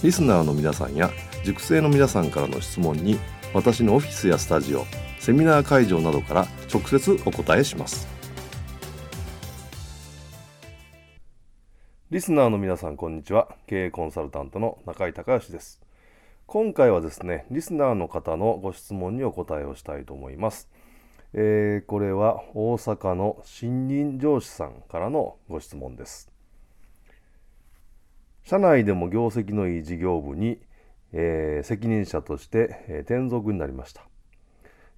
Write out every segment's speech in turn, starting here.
リスナーの皆さんや塾生の皆さんからの質問に私のオフィスやスタジオセミナー会場などから直接お答えします。リスナーの皆さんこんにちは。経営コンサルタントの中井隆義です。今回はですねリスナーの方のご質問にお答えをしたいと思います。えー、これは大阪の新任上司さんからのご質問です。社内でも業績のいい事業部にえー、責任者として、えー、転属になりました、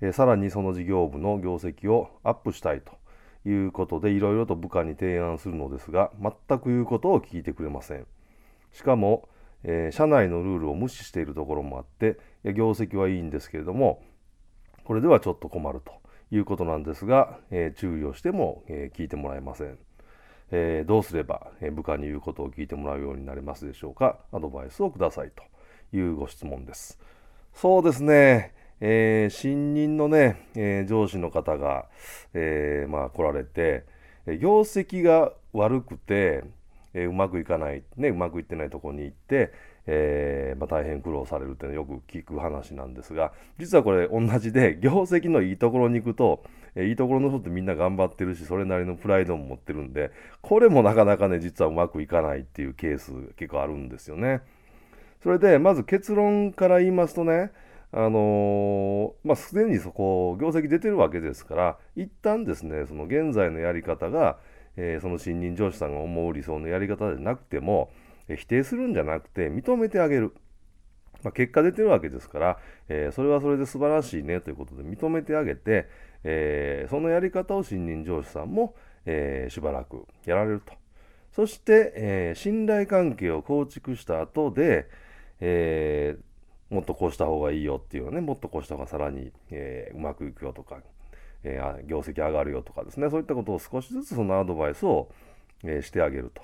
えー、さらにその事業部の業績をアップしたいということでいろいろと部下に提案するのですが全く言うことを聞いてくれません。しかも、え社内のルールを無視しているところもあって業績はいいんですけれどもこれではちょっと困るということなんですが、え注意をしても、え聞いてもらえません。えどうすれば、え部下に言うことを聞いてもらうようになれますでしょうか？アドバイスをくださいというご質問です。そうですね、えー、新任のね、えー、上司の方が、えー、まあ来られて、業績が悪くて、えうまくいかない、ね、うまくいってないとこに行って、えまあ、大変苦労されるっていうのよく聞く話なんですが実はこれ同じで業績のいいところに行くと、えいいところの人ってみんな頑張ってるしそれなりのプライドも持ってるんでこれもなかなかね実はうまくいかないっていうケース結構あるんですよね。それでまず結論から言いますとねあのー、まあ、すでにそこ業績出てるわけですから一旦ですねその現在のやり方が、えー、その新任上司さんが思う理想のやり方じゃなくても、否定するんじゃなくて認めてあげる、まあ、結果出てるわけですから、えそれはそれで素晴らしいねということで認めてあげて、えそのやり方を新任上司さんも、えーしばらくやられると。そして、え信頼関係を構築した後で、え、もっとこうした方がいいよっていうのねもっとこうした方がさらに、え、うまくいくよとか、え、業績上がるよとかですねそういったことを少しずつそのアドバイスを、えしてあげると、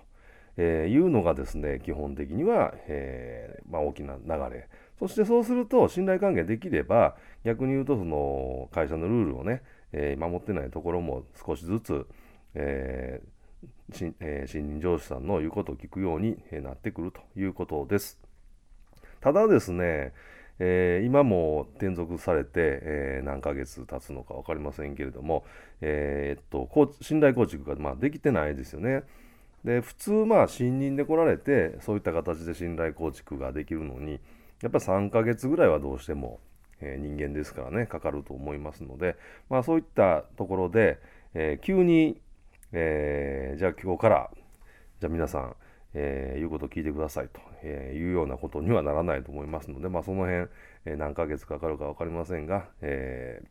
えーいうのがですね基本的には、えまあ、大きな流れそしてそうすると信頼関係できれば逆に言うとその会社のルールをね、え守ってないところも少しずつ、え新え新任上司さんの言うことを聞くようになってくるということです。ただですね、えー、今も転属されて、えー、何ヶ月経つのか分かりませんけれども、えー、っと信頼構築がまあできてないですよね。で普通まあ新任で来られてそういった形で信頼構築ができるのにやっぱり3ヶ月ぐらいはどうしても、え人間ですからねかかると思いますので、まあ、そういったところで、え急に、えじゃあ今日からじゃあ皆さんえー、いうことを聞いてくださいと、えいうようなことにはならないと思いますので、まあ、その辺、え何ヶ月かかるか分かりませんが、え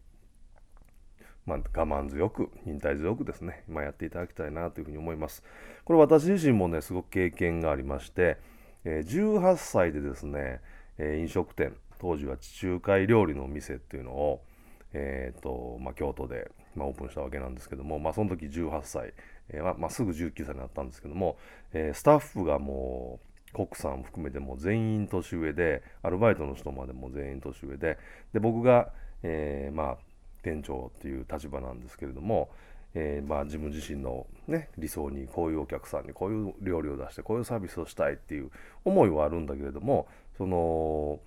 まあ、我慢強く、忍耐強くですね、まあ、やっていただきたいなというふうに思います。これ私自身もね、すごく経験がありまして、え18歳でですね、え飲食店、当時は地中海料理の店っていうのを、えーとまあ、京都で、まあ、オープンしたわけなんですけども、まあ、その時18歳、えー、まあ、すぐ19歳になったんですけども、えー、スタッフがもうコックさん含めても全員年上でアルバイトの人までも全員年上でで僕が、えー、まあ、店長っていう立場なんですけれども、えー、まあ、自分自身の、ね、理想にこういうお客さんにこういう料理を出してこういうサービスをしたいっていう思いはあるんだけれどもその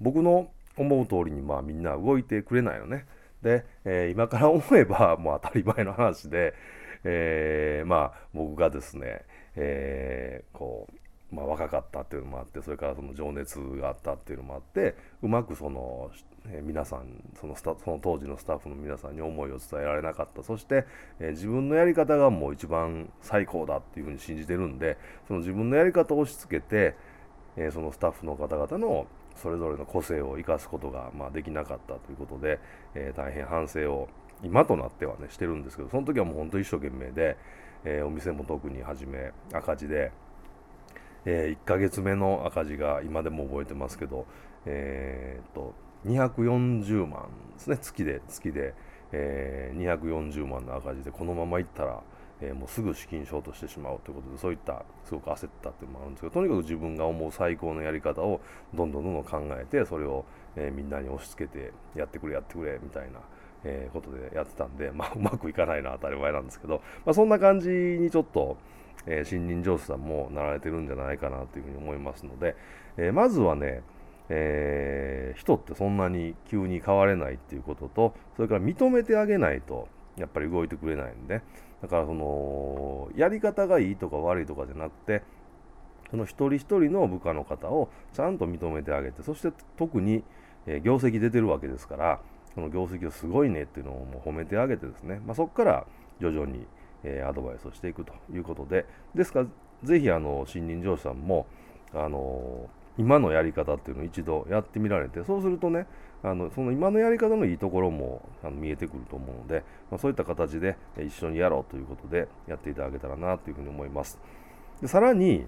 僕の思う通りにまあみんな動いてくれないよね。で、えー、今から思えば もう当たり前の話で、えー、まあ僕がですね、えー、こうまあ、若かったっていうのもあってそれからその情熱があったっていうのもあってうまくその、えー、皆さんそのスタその当時のスタッフの皆さんに思いを伝えられなかったそして、えー、自分のやり方がもう一番最高だっていうふうに信じてるんでその自分のやり方を押し付けて、えー、そのスタッフの方々のそれぞれの個性を生かすことが、まあ、できなかったということで、え大変反省を今となってはねしてるんですけどその時はもう本当一生懸命で、えお店も特に始め赤字で。えー、1ヶ月目の赤字が今でも覚えてますけど、えー、と240万ですね月で月で、えー、240万の赤字でこのままいったら、えー、もうすぐ資金ショートしてしまうということでそういったすごく焦ったっていうのもあるんですけどとにかく自分が思う最高のやり方をどんどんどんどん考えてそれを、えー、みんなに押し付けてやってくれやってくれみたいな。えー、ことでやってたんで、まあ、うまくいかないのは当たり前なんですけど、まあ、そんな感じにちょっと、えー、森林上手さんもなられてるんじゃないかなというふうに思いますので、えー、まずはね、えー、人ってそんなに急に変われないっていうこととそれから認めてあげないとやっぱり動いてくれないんでだからそのやり方がいいとか悪いとかじゃなくてその一人一人の部下の方をちゃんと認めてあげてそして特に、え業績出てるわけですからその業績をすごいねっていうのをもう褒めてあげてですね、まあ、そこから徐々にえ、アドバイスをしていくということで、ですから、ぜひあの新任上司さんも、あの今のやり方っていうのを一度やってみられて、そうするとね、あのその今のやり方のいいところもあの見えてくると思うので、まあ、そういった形で一緒にやろうということでやっていただけたらなというふうに思います。でさらに、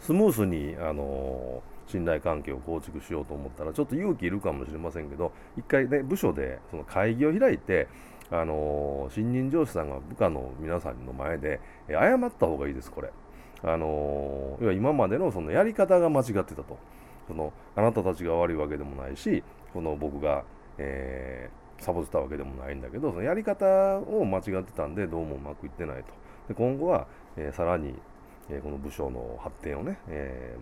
スムースに、あの信頼関係を構築しようと思ったら、ちょっと勇気いるかもしれませんけど、一回ね、部署でその会議を開いて、あの新任上司さんが部下の皆さんの前で、え謝った方がいいです、これ。あの要は今までのそのやり方が間違ってたと。そのあなたたちが悪いわけでもないし、この僕が、えー、サボってたわけでもないんだけど、そのやり方を間違ってたんで、どうもうまくいってないと。で今後は、えー、さらに、えー、この部署の発展をね、え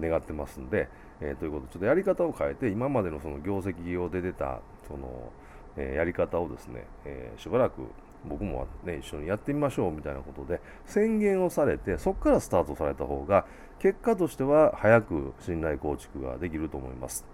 願ってますんで、えということで、ちょっとやり方を変えて、今までのその業績を出てた、その、えやり方をですね、えしばらく僕もね、一緒にやってみましょうみたいなことで宣言をされて、そこからスタートされた方が、結果としては早く信頼構築ができると思います。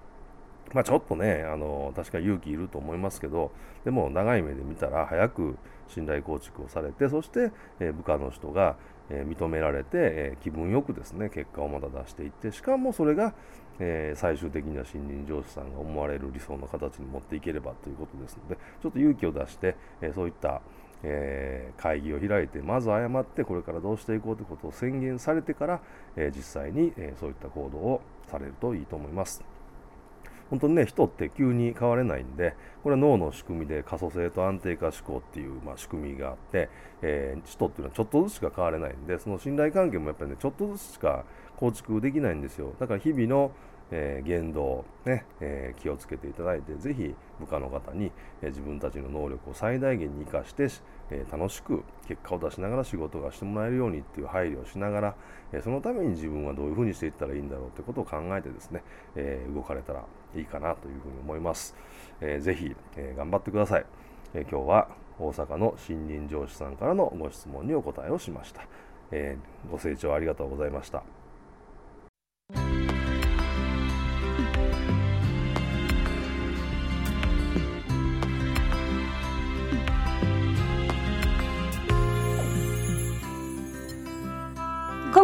まあ、ちょっとね、あの確か勇気いると思いますけど、でも長い目で見たら早く信頼構築をされて、そして、え部下の人が、え認められて、え気分よくですね、結果をまた出していって、しかもそれが、え最終的には新任上司さんが思われる理想の形に持っていければということですので、ちょっと勇気を出して、えそういった、え会議を開いて、まず謝って、これからどうしていこうということを宣言されてから、え実際に、えそういった行動をされるといいと思います。本当にね、人って急に変われないんで、これは脳の仕組みで可塑性と安定化思考っていう、まあ、仕組みがあって、えー、人っていうのはちょっとずつしか変われないんで、その信頼関係もやっぱりね、ちょっとずつしか構築できないんですよ。だから日々のえー、言動、ねえー、気をつけていただいて、ぜひ部下の方に、えー、自分たちの能力を最大限に生かして、え楽しく結果を出しながら仕事がしてもらえるようにっていう配慮をしながら、えそのために自分はどういうふうにしていったらいいんだろうということを考えてですね、え動かれたらいいかなというふうに思います。えー、ぜひ、え頑張ってください、え今日は大阪の新任上司さんからのご質問にお答えをしました。えご清聴ありがとうございました。